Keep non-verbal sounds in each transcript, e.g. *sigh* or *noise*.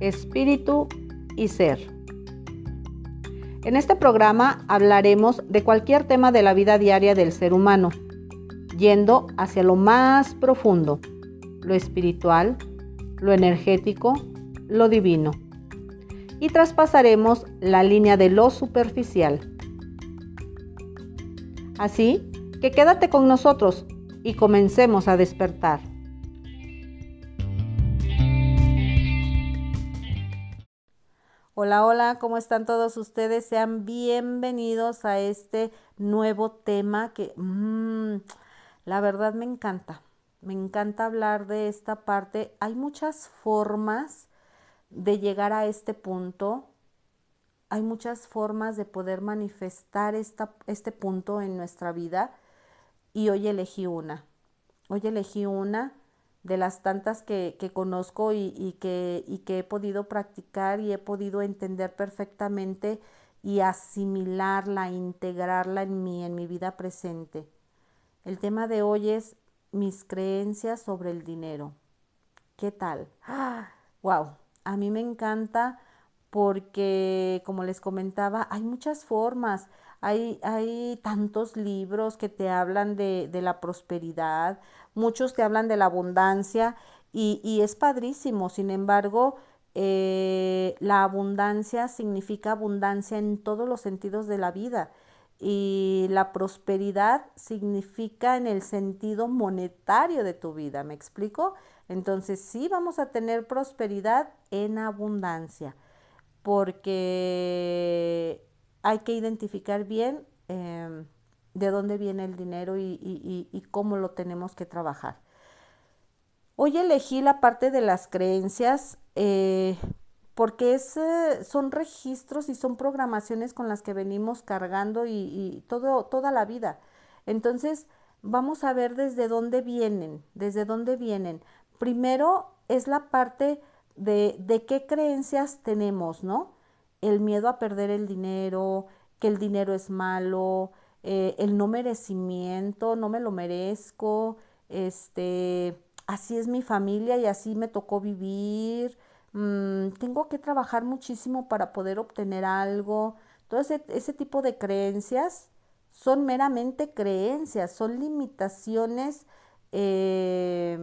espíritu y ser. En este programa hablaremos de cualquier tema de la vida diaria del ser humano, yendo hacia lo más profundo, lo espiritual, lo energético, lo divino. Y traspasaremos la línea de lo superficial. Así que quédate con nosotros y comencemos a despertar. Hola, hola, ¿cómo están todos ustedes? Sean bienvenidos a este nuevo tema que mmm, la verdad me encanta. Me encanta hablar de esta parte. Hay muchas formas de llegar a este punto. Hay muchas formas de poder manifestar esta, este punto en nuestra vida. Y hoy elegí una. Hoy elegí una de las tantas que, conozco y, que, y que he podido practicar y he podido entender perfectamente y asimilarla, integrarla en en mi vida presente. El tema de hoy es mis creencias sobre el dinero. ¿Qué tal? ¡Wow! A mí me encanta porque, como les comentaba, hay muchas formas. Hay, hay tantos libros que te hablan de, de la prosperidad, muchos te hablan de la abundancia y, es padrísimo, sin embargo, eh, la abundancia significa abundancia en todos los sentidos de la vida y la prosperidad significa en el sentido monetario de tu vida, ¿me explico? Entonces sí vamos a tener prosperidad en abundancia porque hay que identificar bien em, de dónde viene el dinero y, cómo lo tenemos que trabajar. Hoy elegí la parte de las creencias eh, porque es, eh, son registros y son programaciones con las que venimos cargando y, todo, toda la vida. Entonces, vamos a ver desde dónde vienen, desde dónde vienen. Primero es la parte de, de qué creencias tenemos, ¿no? El miedo a perder el dinero, que el dinero es malo, eh, el no merecimiento, no me lo merezco, este, así es mi familia y así me tocó vivir, mm, tengo que trabajar muchísimo para poder obtener algo. Todo ese, tipo de creencias son meramente creencias, son limitaciones eh,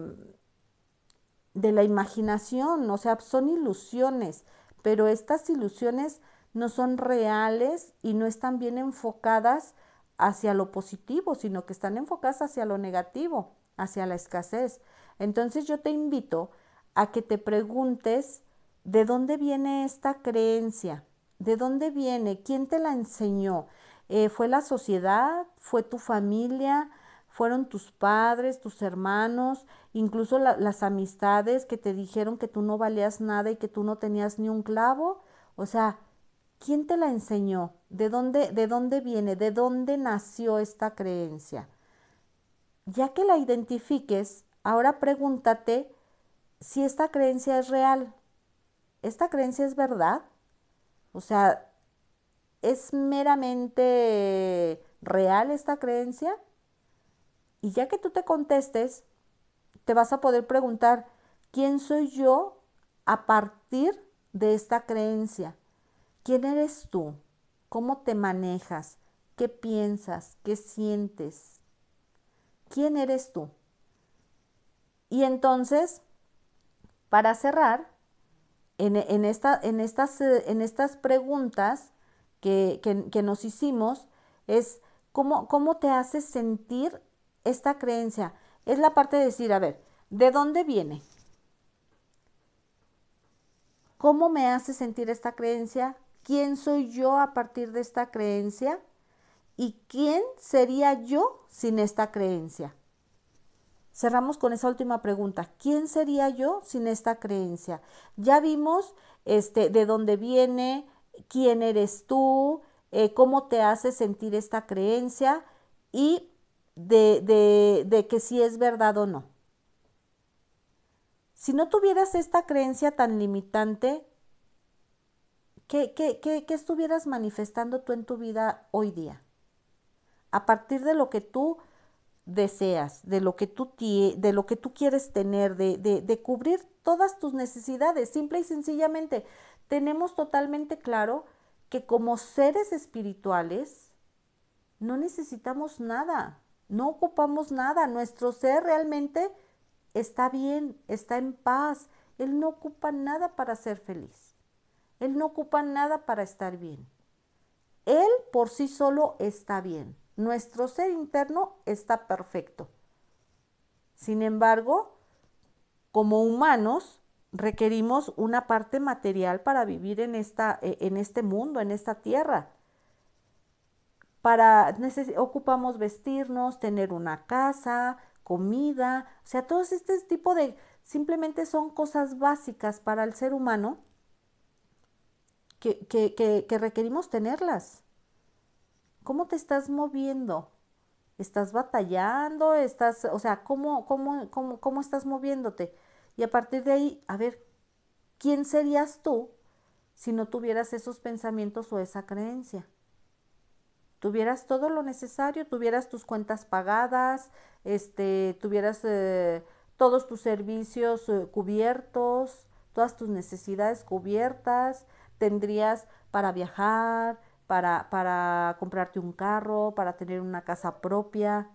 de la imaginación, o sea, son ilusiones, pero estas ilusiones no son reales y no están bien enfocadas hacia lo positivo, sino que están enfocadas hacia lo negativo, hacia la escasez. Entonces yo te invito a que te preguntes de dónde viene esta creencia, de dónde viene, quién te la enseñó. Eh, ¿Fue la sociedad? ¿Fue tu familia? ¿Fueron tus padres, tus hermanos, incluso las amistades que te dijeron que tú no valías nada y que tú no tenías ni un clavo? O sea, ¿Quién te la enseñó? ¿De dónde, ¿De dónde viene? ¿De dónde nació esta creencia? Ya que la identifiques, ahora pregúntate si esta creencia es real. ¿Esta creencia es verdad? O sea, ¿es meramente real esta creencia? Y ya que tú te contestes, te vas a poder preguntar, ¿quién soy yo a partir de esta creencia? ¿Quién eres tú? ¿Cómo te manejas? ¿Qué piensas? ¿Qué sientes? ¿Quién eres tú? Y entonces, para cerrar, en, esta, en, estas, en estas, preguntas que, que, nos hicimos, es cómo, cómo te hace sentir esta creencia. Es la parte de decir, a ver, ¿de dónde viene? ¿Cómo me hace sentir esta creencia? quién soy yo a partir de esta creencia y quién sería yo sin esta creencia. Cerramos con esa última pregunta. ¿Quién sería yo sin esta creencia? Ya vimos este, de dónde viene, quién eres tú, eh, cómo te hace sentir esta creencia y de, de, de que si es verdad o no. Si no tuvieras esta creencia tan limitante, ¿Qué, qué, estuvieras manifestando tú en tu vida hoy día? A partir de lo que tú deseas, de lo que tú, de lo que tú quieres tener, de, de cubrir todas tus necesidades. Simple y sencillamente, tenemos totalmente claro que como seres espirituales no necesitamos nada, no ocupamos nada. Nuestro ser realmente está bien, está en paz. Él no ocupa nada para ser feliz. Él no ocupa nada para estar bien. Él por sí solo está bien. Nuestro ser interno está perfecto. Sin embargo, como humanos, requerimos una parte material para vivir en, esta, e, en este mundo, en esta tierra. Para ocupamos vestirnos, tener una casa, comida, o sea, todo este tipo de simplemente son cosas básicas para el ser humano que, que requerimos tenerlas. ¿Cómo te estás moviendo? ¿Estás batallando? ¿Estás, o sea, cómo, cómo, cómo, cómo estás moviéndote? Y a partir de ahí, a ver, ¿quién serías tú si no tuvieras esos pensamientos o esa creencia? Tuvieras todo lo necesario, tuvieras tus cuentas pagadas, este, tuvieras eh, todos tus servicios eh, cubiertos, todas tus necesidades cubiertas, tendrías para viajar, para, para comprarte un carro, para tener una casa propia,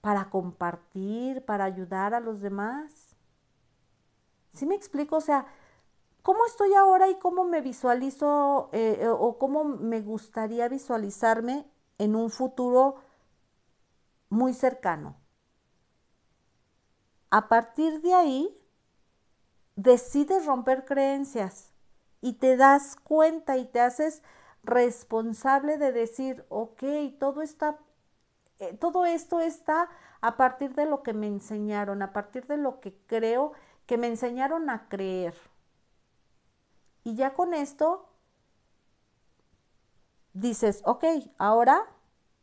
para compartir, para ayudar a los demás. ¿Sí me explico? O sea, ¿cómo estoy ahora y cómo me visualizo eh, eh, o cómo me gustaría visualizarme en un futuro muy cercano? A partir de ahí, decides romper creencias y te das cuenta y te haces responsable de decir, ok, todo está eh, todo esto está a partir de lo que me enseñaron, a partir de lo que creo que me enseñaron a creer. Y ya con esto dices, ok, ahora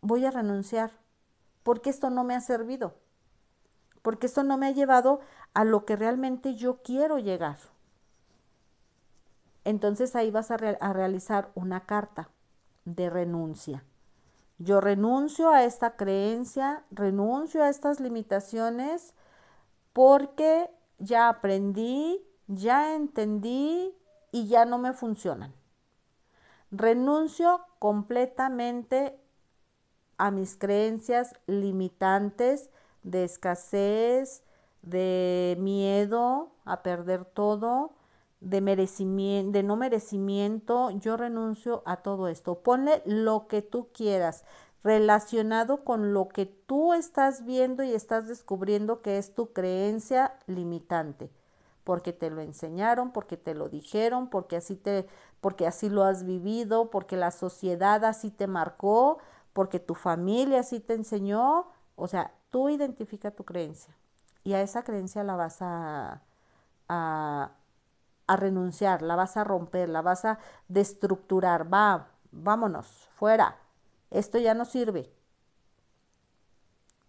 voy a renunciar, porque esto no me ha servido, porque esto no me ha llevado a lo que realmente yo quiero llegar. Entonces ahí vas a, a realizar una carta de renuncia. Yo renuncio a esta creencia, renuncio a estas limitaciones porque ya aprendí, ya entendí y ya no me funcionan. Renuncio completamente a mis creencias limitantes de escasez, de miedo a perder todo, de de no merecimiento, yo renuncio a todo esto. Ponle lo que tú quieras relacionado con lo que tú estás viendo y estás descubriendo que es tu creencia limitante, porque te lo enseñaron, porque te lo dijeron, porque así te porque así lo has vivido, porque la sociedad así te marcó, porque tu familia así te enseñó, o sea, tú identifica tu creencia y a esa creencia la vas a, a a renunciar, la vas a romper, la vas a destructurar, va, vámonos, fuera, esto ya no sirve.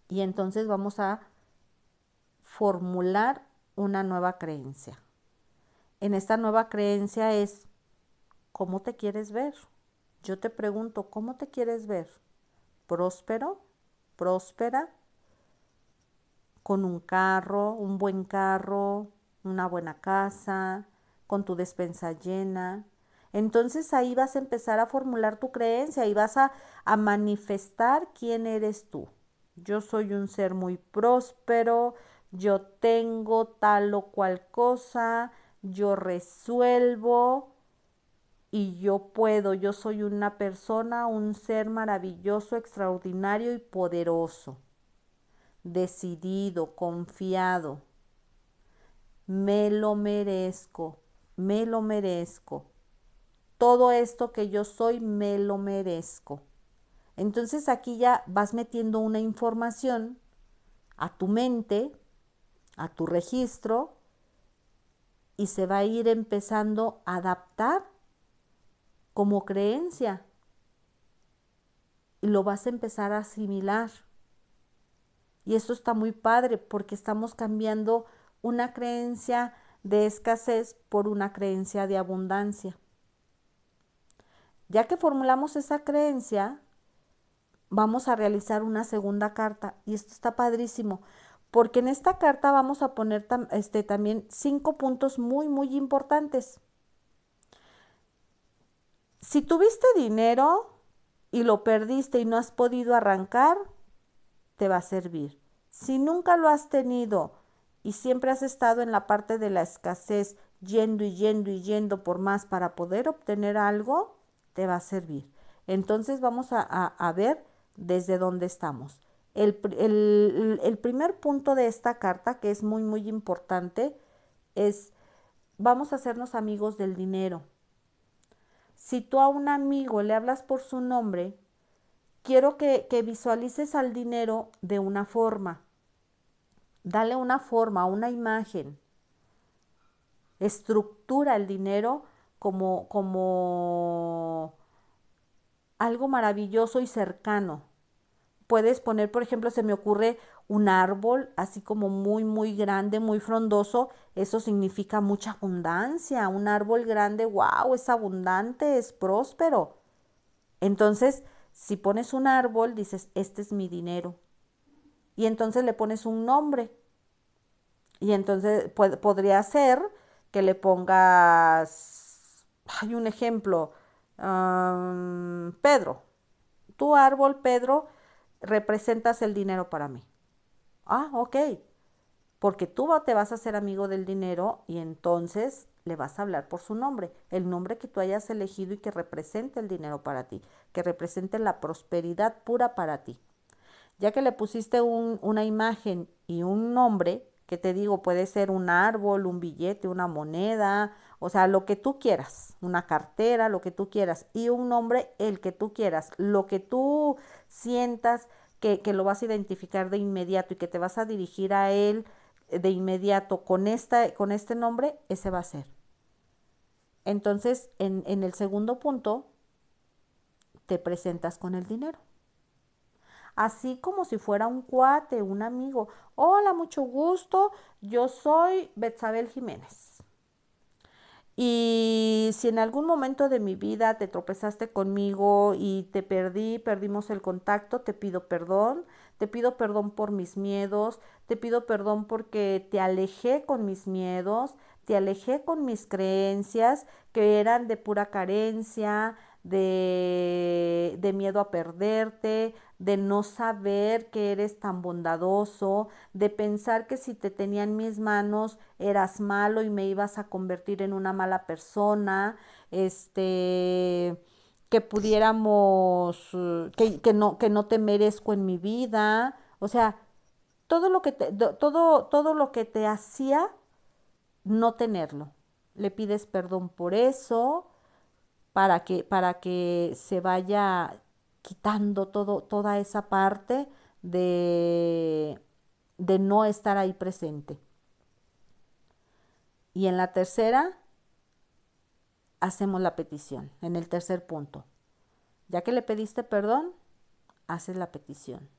Y entonces vamos a formular una nueva creencia. En esta nueva creencia es, ¿cómo te quieres ver? Yo te pregunto, ¿cómo te quieres ver? ¿Próspero? ¿Próspera? ¿Con un carro, un buen carro, una buena casa, con tu despensa llena. Entonces ahí vas a empezar a formular tu creencia y vas a, a manifestar quién eres tú. Yo soy un ser muy próspero, yo tengo tal o cual cosa, yo resuelvo y yo puedo, yo soy una persona, un ser maravilloso, extraordinario y poderoso, decidido, confiado. Me lo merezco, me lo merezco. Todo esto que yo soy, me lo merezco. Entonces aquí ya vas metiendo una información a tu mente, a tu registro, y se va a ir empezando a adaptar como creencia. Y lo vas a empezar a asimilar. Y eso está muy padre porque estamos cambiando una creencia de escasez por una creencia de abundancia. Ya que formulamos esa creencia, vamos a realizar una segunda carta y esto está padrísimo porque en esta carta vamos a poner este, también cinco puntos muy, muy importantes. Si tuviste dinero y lo perdiste y no has podido arrancar, te va a servir. Si nunca lo has tenido y siempre has estado en la parte de la escasez, yendo y yendo y yendo por más para poder obtener algo, te va a servir. Entonces vamos a, ver desde dónde estamos. El, el, primer punto de esta carta, que es muy, muy importante, es vamos a hacernos amigos del dinero. Si tú a un amigo le hablas por su nombre, quiero que, que visualices al dinero de una forma. Dale una forma, una imagen. Estructura el dinero como, como algo maravilloso y cercano. Puedes poner, por ejemplo, se me ocurre un árbol así como muy, muy grande, muy frondoso. Eso significa mucha abundancia. Un árbol grande, wow, es abundante, es próspero. Entonces, si pones un árbol, dices, este es mi dinero. Y entonces le pones un nombre. Y entonces podría ser que le pongas, hay un ejemplo, Pedro, tu árbol, Pedro, representas el dinero para mí. Ah, ok. Porque tú te vas a hacer amigo del dinero y entonces le vas a hablar por su nombre, el nombre que tú hayas elegido y que represente el dinero para ti, que represente la prosperidad pura para ti. Ya que le pusiste una imagen y un nombre, que te digo, puede ser un árbol, un billete, una moneda, o sea, lo que tú quieras, una cartera, lo que tú quieras, y un nombre, el que tú quieras, lo que tú sientas que, que lo vas a identificar de inmediato y que te vas a dirigir a él de inmediato con, esta, con este nombre, ese va a ser. Entonces, en, en el segundo punto, te presentas con el dinero así como si fuera un cuate, un amigo. Hola, mucho gusto, yo soy Betzabel Jiménez. Y si en algún momento de mi vida te tropezaste conmigo y te perdí, perdimos el contacto, te pido perdón, te pido perdón por mis miedos, te pido perdón porque te alejé con mis miedos, te alejé con mis creencias que eran de pura carencia, de, de miedo a perderte, de no saber que eres tan bondadoso, de pensar que si te tenía en mis manos eras malo y me ibas a convertir en una mala persona, este que pudiéramos que, que no que no te merezco en mi vida, o sea, todo lo que te, todo todo lo que te hacía no tenerlo. Le pides perdón por eso, para que, para que se vaya quitando todo, toda esa parte de, de no estar ahí presente. Y en la tercera, hacemos la petición, en el tercer punto. Ya que le pediste perdón, haces la petición.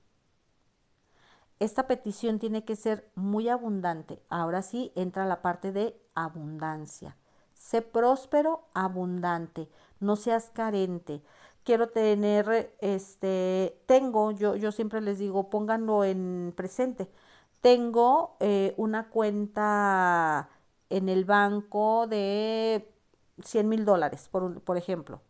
Esta petición tiene que ser muy abundante. Ahora sí entra la parte de abundancia. Sé próspero, abundante, no seas carente. Quiero tener, este, tengo, yo, yo siempre les digo, pónganlo en presente. Tengo eh, una cuenta en el banco de 100 mil dólares, por, por ejemplo.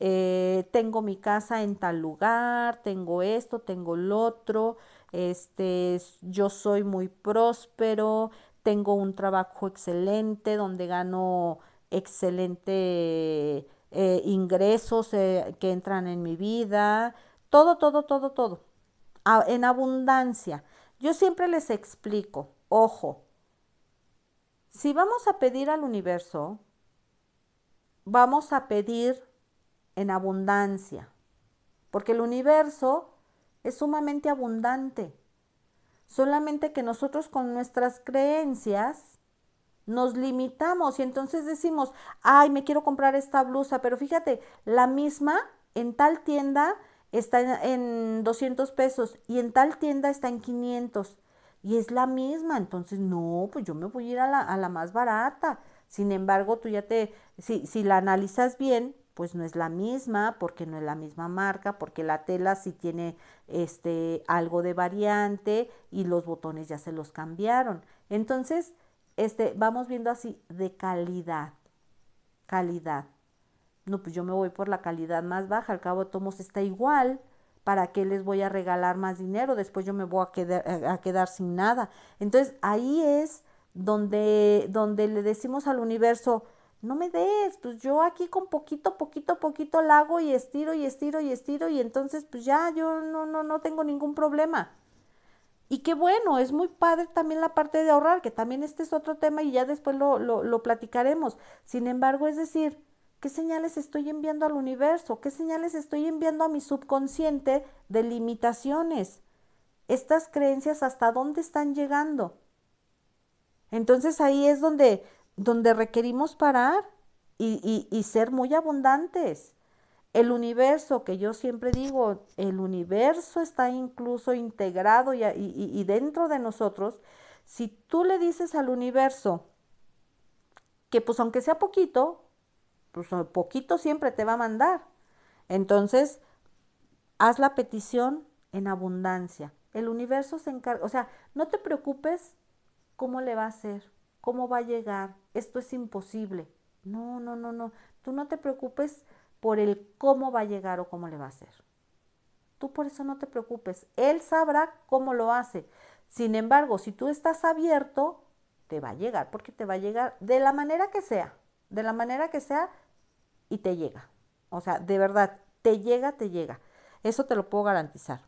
Eh, tengo mi casa en tal lugar, tengo esto, tengo lo otro, este, yo soy muy próspero, tengo un trabajo excelente donde gano excelente eh, ingresos eh, que entran en mi vida, todo, todo, todo, todo, en abundancia. Yo siempre les explico, ojo, si vamos a pedir al universo, vamos a pedir en abundancia, porque el universo es sumamente abundante. Solamente que nosotros con nuestras creencias nos limitamos y entonces decimos, ay, me quiero comprar esta blusa, pero fíjate, la misma en tal tienda está en, 200 pesos y en tal tienda está en 500 y es la misma, entonces no, pues yo me voy a ir a la, a la más barata. Sin embargo, tú ya te, si, si la analizas bien, pues no es la misma, porque no es la misma marca, porque la tela sí tiene este algo de variante y los botones ya se los cambiaron. Entonces, este, vamos viendo así de calidad, calidad. No, pues yo me voy por la calidad más baja, al cabo tomos está igual, ¿para qué les voy a regalar más dinero? Después yo me voy a quedar, a quedar sin nada. Entonces ahí es donde, donde le decimos al universo, no me des, pues yo aquí con poquito, poquito, poquito la hago y estiro y estiro y estiro y entonces pues ya yo no, no, no tengo ningún problema. Y qué bueno, es muy padre también la parte de ahorrar, que también este es otro tema y ya después lo, lo, platicaremos. Sin embargo, es decir, ¿qué señales estoy enviando al universo? ¿Qué señales estoy enviando a mi subconsciente de limitaciones? Estas creencias, ¿hasta dónde están llegando? Entonces ahí es donde donde requerimos parar y, ser muy abundantes. El universo, que yo siempre digo, el universo está incluso integrado y, dentro de nosotros. Si tú le dices al universo que pues aunque sea poquito, pues poquito siempre te va a mandar. Entonces, haz la petición en abundancia. El universo se encarga, o sea, no te preocupes cómo le va a hacer. ¿Cómo va a llegar? Esto es imposible. No, no, no, no. Tú no te preocupes por el cómo va a llegar o cómo le va a hacer. Tú por eso no te preocupes. Él sabrá cómo lo hace. Sin embargo, si tú estás abierto, te va a llegar, porque te va a llegar de la manera que sea, de la manera que sea, y te llega. O sea, de verdad, te llega, te llega. Eso te lo puedo garantizar.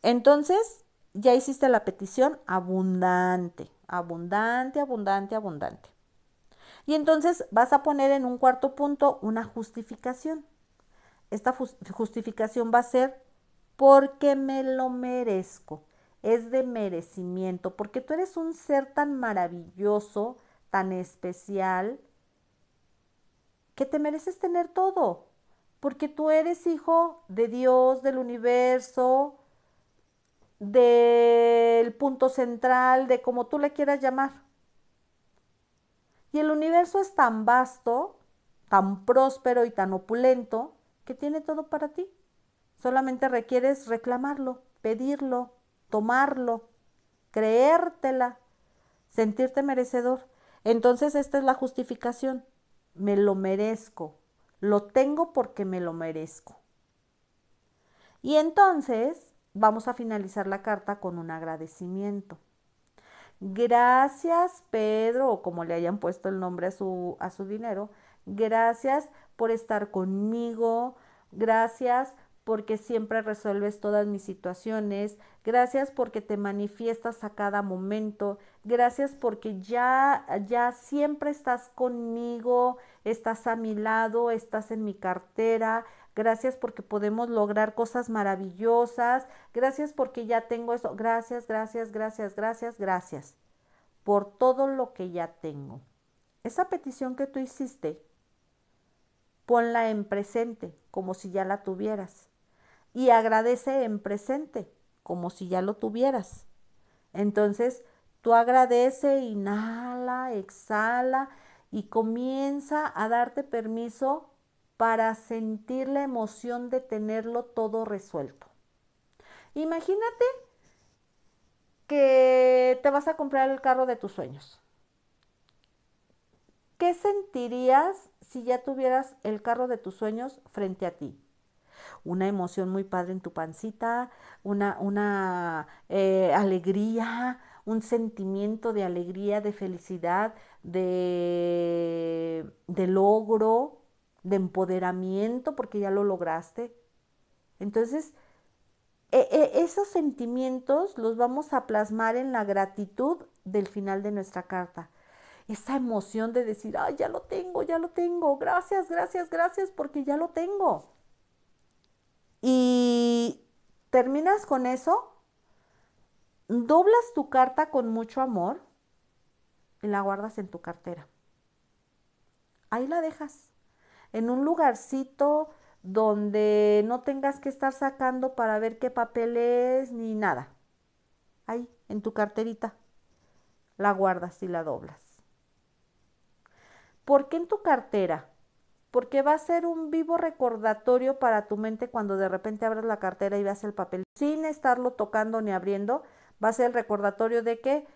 Entonces, ya hiciste la petición abundante abundante, abundante, abundante. Y entonces vas a poner en un cuarto punto una justificación. Esta justificación va a ser porque me lo merezco. Es de merecimiento, porque tú eres un ser tan maravilloso, tan especial, que te mereces tener todo, porque tú eres hijo de Dios, del universo, del punto central, de como tú le quieras llamar. Y el universo es tan vasto, tan próspero y tan opulento que tiene todo para ti. Solamente requieres reclamarlo, pedirlo, tomarlo, creértela, sentirte merecedor. Entonces esta es la justificación. Me lo merezco. Lo tengo porque me lo merezco. Y entonces vamos a finalizar la carta con un agradecimiento. Gracias, Pedro, o como le hayan puesto el nombre a su, a su dinero. Gracias por estar conmigo. Gracias porque siempre resuelves todas mis situaciones. Gracias porque te manifiestas a cada momento. Gracias porque ya, ya siempre estás conmigo, estás a mi lado, estás en mi cartera. Gracias porque podemos lograr cosas maravillosas. Gracias porque ya tengo eso. Gracias, gracias, gracias, gracias, gracias por todo lo que ya tengo. Esa petición que tú hiciste, ponla en presente como si ya la tuvieras. Y agradece en presente como si ya lo tuvieras. Entonces, tú agradece, inhala, exhala y comienza a darte permiso para sentir la emoción de tenerlo todo resuelto. Imagínate que te vas a comprar el carro de tus sueños. ¿Qué sentirías si ya tuvieras el carro de tus sueños frente a ti? Una emoción muy padre en tu pancita, una, una eh, alegría, un sentimiento de alegría, de felicidad, de, de logro, de empoderamiento porque ya lo lograste. Entonces, e, e, esos sentimientos los vamos a plasmar en la gratitud del final de nuestra carta. Esa emoción de decir, ay, ya lo tengo, ya lo tengo, gracias, gracias, gracias, porque ya lo tengo. Y terminas con eso, doblas tu carta con mucho amor y la guardas en tu cartera. Ahí la dejas en un lugarcito donde no tengas que estar sacando para ver qué papel es ni nada. Ahí, en tu carterita, la guardas y la doblas. ¿Por qué en tu cartera? porque va a ser un vivo recordatorio para tu mente cuando de repente abres la cartera y veas el papel sin estarlo tocando ni abriendo, va a ser el recordatorio de que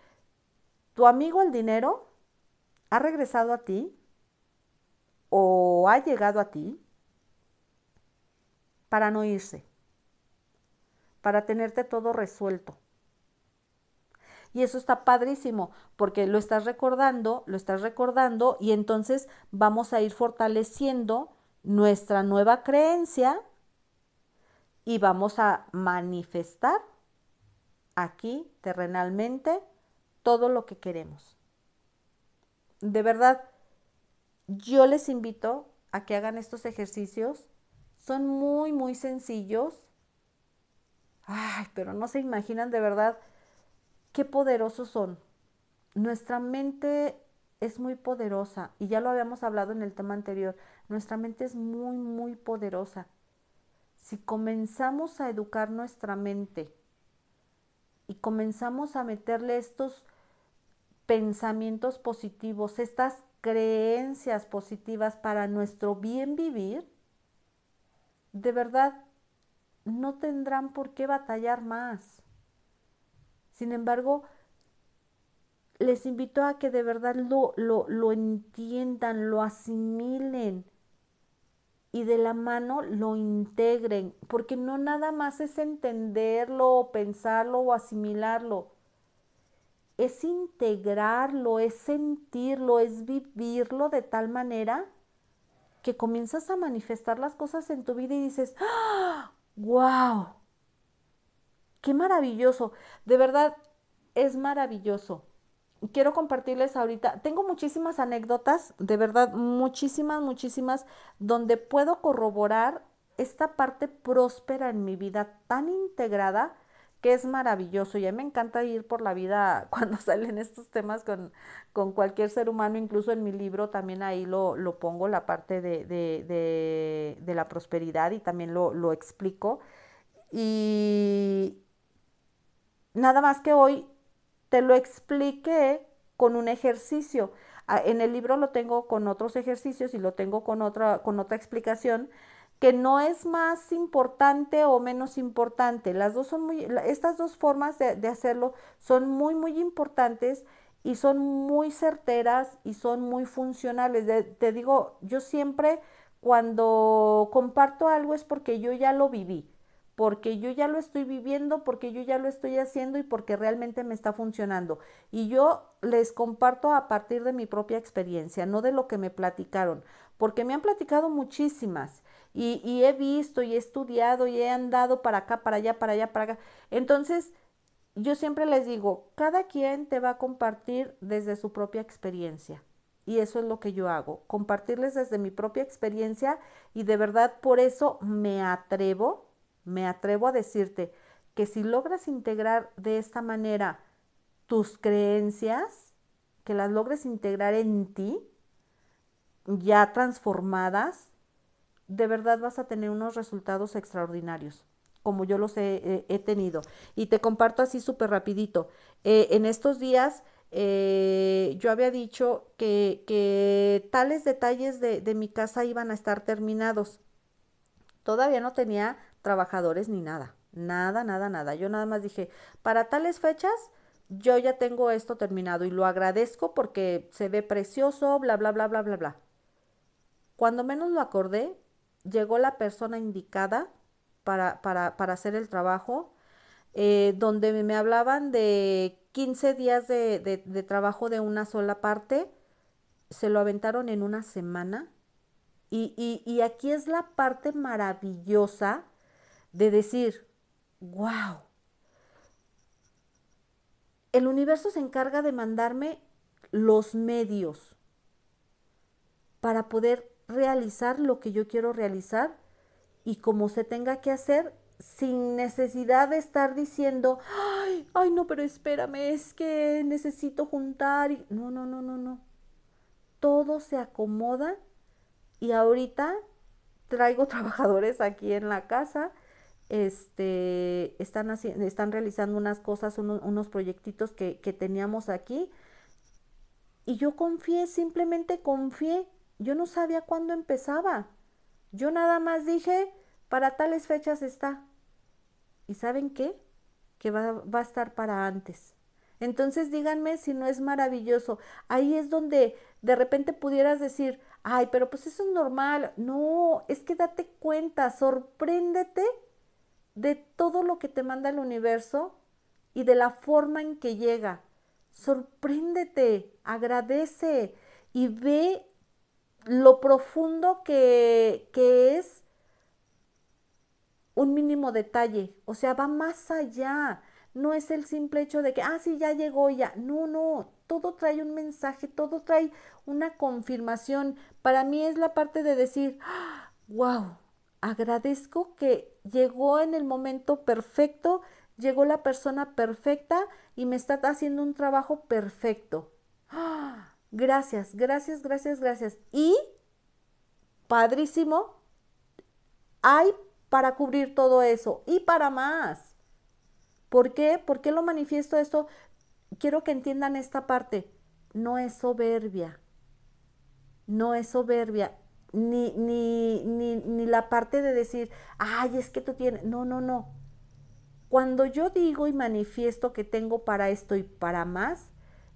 tu amigo el dinero ha regresado a ti o ha llegado a ti para no irse, para tenerte todo resuelto. Y eso está padrísimo, porque lo estás recordando, lo estás recordando y entonces vamos a ir fortaleciendo nuestra nueva creencia y vamos a manifestar aquí terrenalmente todo lo que queremos. De verdad, yo les invito a que hagan estos ejercicios. Son muy, muy sencillos. Ay, pero no se imaginan de verdad qué poderosos son. Nuestra mente es muy poderosa y ya lo habíamos hablado en el tema anterior. Nuestra mente es muy, muy poderosa. Si comenzamos a educar nuestra mente y comenzamos a meterle estos pensamientos positivos, estas creencias positivas para nuestro bien vivir, de verdad no tendrán por qué batallar más. Sin embargo, les invito a que de verdad lo, lo, entiendan, lo asimilen y de la mano lo integren, porque no nada más es entenderlo, pensarlo o asimilarlo, es integrarlo, es sentirlo, es vivirlo de tal manera que comienzas a manifestar las cosas en tu vida y dices, ¡ah! ¡Wow! Qué maravilloso. De verdad, es maravilloso. Quiero compartirles ahorita, tengo muchísimas anécdotas, de verdad, muchísimas, muchísimas, donde puedo corroborar esta parte próspera en mi vida tan integrada que es maravilloso. Y a mí me encanta ir por la vida *laughs* cuando salen estos temas con, con cualquier ser humano, incluso en mi libro también ahí lo, lo pongo, la parte de, de, de, la prosperidad y también lo, lo explico. Y, Nada más que hoy te lo expliqué con un ejercicio. Ah, en el libro lo tengo con otros ejercicios y lo tengo con otra, con otra explicación que no es más importante o menos importante. Las dos son muy, estas dos formas de, hacerlo son muy, muy importantes y son muy certeras y son muy funcionales. te digo, yo siempre cuando comparto algo es porque yo ya lo viví porque yo ya lo estoy viviendo, porque yo ya lo estoy haciendo y porque realmente me está funcionando. Y yo les comparto a partir de mi propia experiencia, no de lo que me platicaron, porque me han platicado muchísimas y, he visto y he estudiado y he andado para acá, para allá, para allá, para acá. Entonces, yo siempre les digo, cada quien te va a compartir desde su propia experiencia. Y eso es lo que yo hago, compartirles desde mi propia experiencia y de verdad por eso me atrevo me atrevo a decirte que si logras integrar de esta manera tus creencias, que las logres integrar en ti, ya transformadas, de verdad vas a tener unos resultados extraordinarios, como yo los he, tenido. Y te comparto así súper rapidito. Eh, en estos días eh, yo había dicho que, tales detalles de, de mi casa iban a estar terminados. Todavía no tenía trabajadores ni nada. Nada, nada, nada. Yo nada más dije, para tales fechas, yo ya tengo esto terminado y lo agradezco porque se ve precioso, bla, bla, bla, bla, bla, bla. Cuando menos lo acordé, llegó la persona indicada para, para, para hacer el trabajo, eh, donde me hablaban de 15 días de, de trabajo de una sola parte, se lo aventaron en una semana. Y, y, y aquí es la parte maravillosa de decir, wow, el universo se encarga de mandarme los medios para poder realizar lo que yo quiero realizar y como se tenga que hacer sin necesidad de estar diciendo, ay, ay, no, pero espérame, es que necesito juntar. Y... No, no, no, no, no. Todo se acomoda y ahorita traigo *laughs* trabajadores aquí en la casa este, están, haciendo, están realizando unas cosas, unos, proyectitos que, que teníamos aquí. Y yo confié, simplemente confié Yo no sabía cuándo empezaba. Yo nada más dije, para tales fechas está. ¿Y saben qué? Que va, va a estar para antes. Entonces díganme si no es maravilloso. Ahí es donde de repente pudieras decir, ay, pero pues eso es normal. No, es que date cuenta, sorpréndete de todo lo que te manda el universo y de la forma en que llega. Sorpréndete, agradece y ve lo profundo que, que es un mínimo detalle. O sea, va más allá. No es el simple hecho de que, ah, sí, ya llegó ya. No, no, todo trae un mensaje, todo trae una confirmación. Para mí es la parte de decir, wow, agradezco que llegó en el momento perfecto, llegó la persona perfecta y me está haciendo un trabajo perfecto. Gracias, gracias, gracias, gracias. Y, padrísimo, hay para cubrir todo eso y para más. ¿Por qué? ¿Por qué lo manifiesto esto? Quiero que entiendan esta parte. No es soberbia. No es soberbia ni, ni, ni, ni la parte de decir, ay, es que tú tienes, no, no, no. Cuando yo digo y manifiesto que tengo para esto y para más,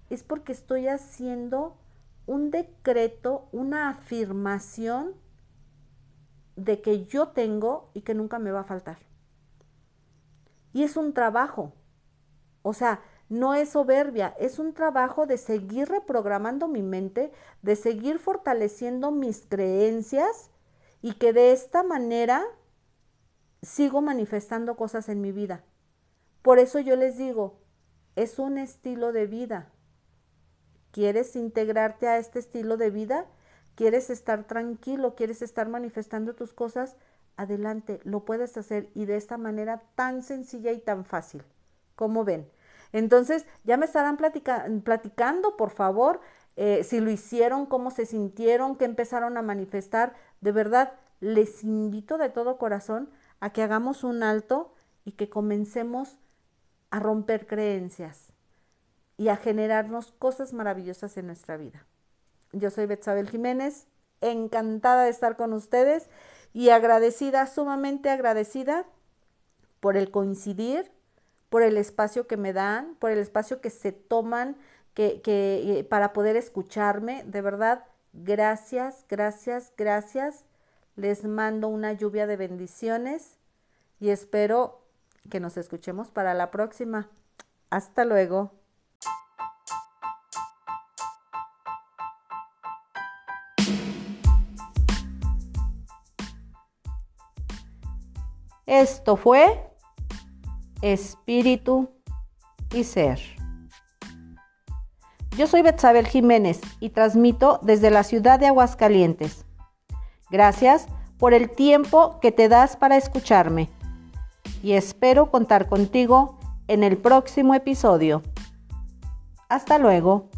es porque estoy haciendo un decreto, una afirmación de que yo tengo y que nunca me va a faltar. Y es un trabajo. O sea, no es soberbia, es un trabajo de seguir reprogramando mi mente, de seguir fortaleciendo mis creencias y que de esta manera sigo manifestando cosas en mi vida. Por eso yo les digo, es un estilo de vida. ¿Quieres integrarte a este estilo de vida? ¿Quieres estar tranquilo? ¿Quieres estar manifestando tus cosas? Adelante, lo puedes hacer y de esta manera tan sencilla y tan fácil. como ven? Entonces, ya me estarán platicando, por favor, eh, si lo hicieron, cómo se sintieron, qué empezaron a manifestar. De verdad, les invito de todo corazón a que hagamos un alto y que comencemos a romper creencias y a generarnos cosas maravillosas en nuestra vida. Yo soy Betsabel Jiménez, encantada de estar con ustedes y agradecida, sumamente agradecida por el coincidir, por el espacio que me dan, por el espacio que se toman que, eh, para poder escucharme. De verdad, gracias, gracias, gracias. Les mando una lluvia de bendiciones y espero que nos escuchemos para la próxima. Hasta luego. Esto fue espíritu y ser. Yo soy Betsabel Jiménez y transmito desde la ciudad de Aguascalientes. Gracias por el tiempo que te das para escucharme y espero contar contigo en el próximo episodio. Hasta luego.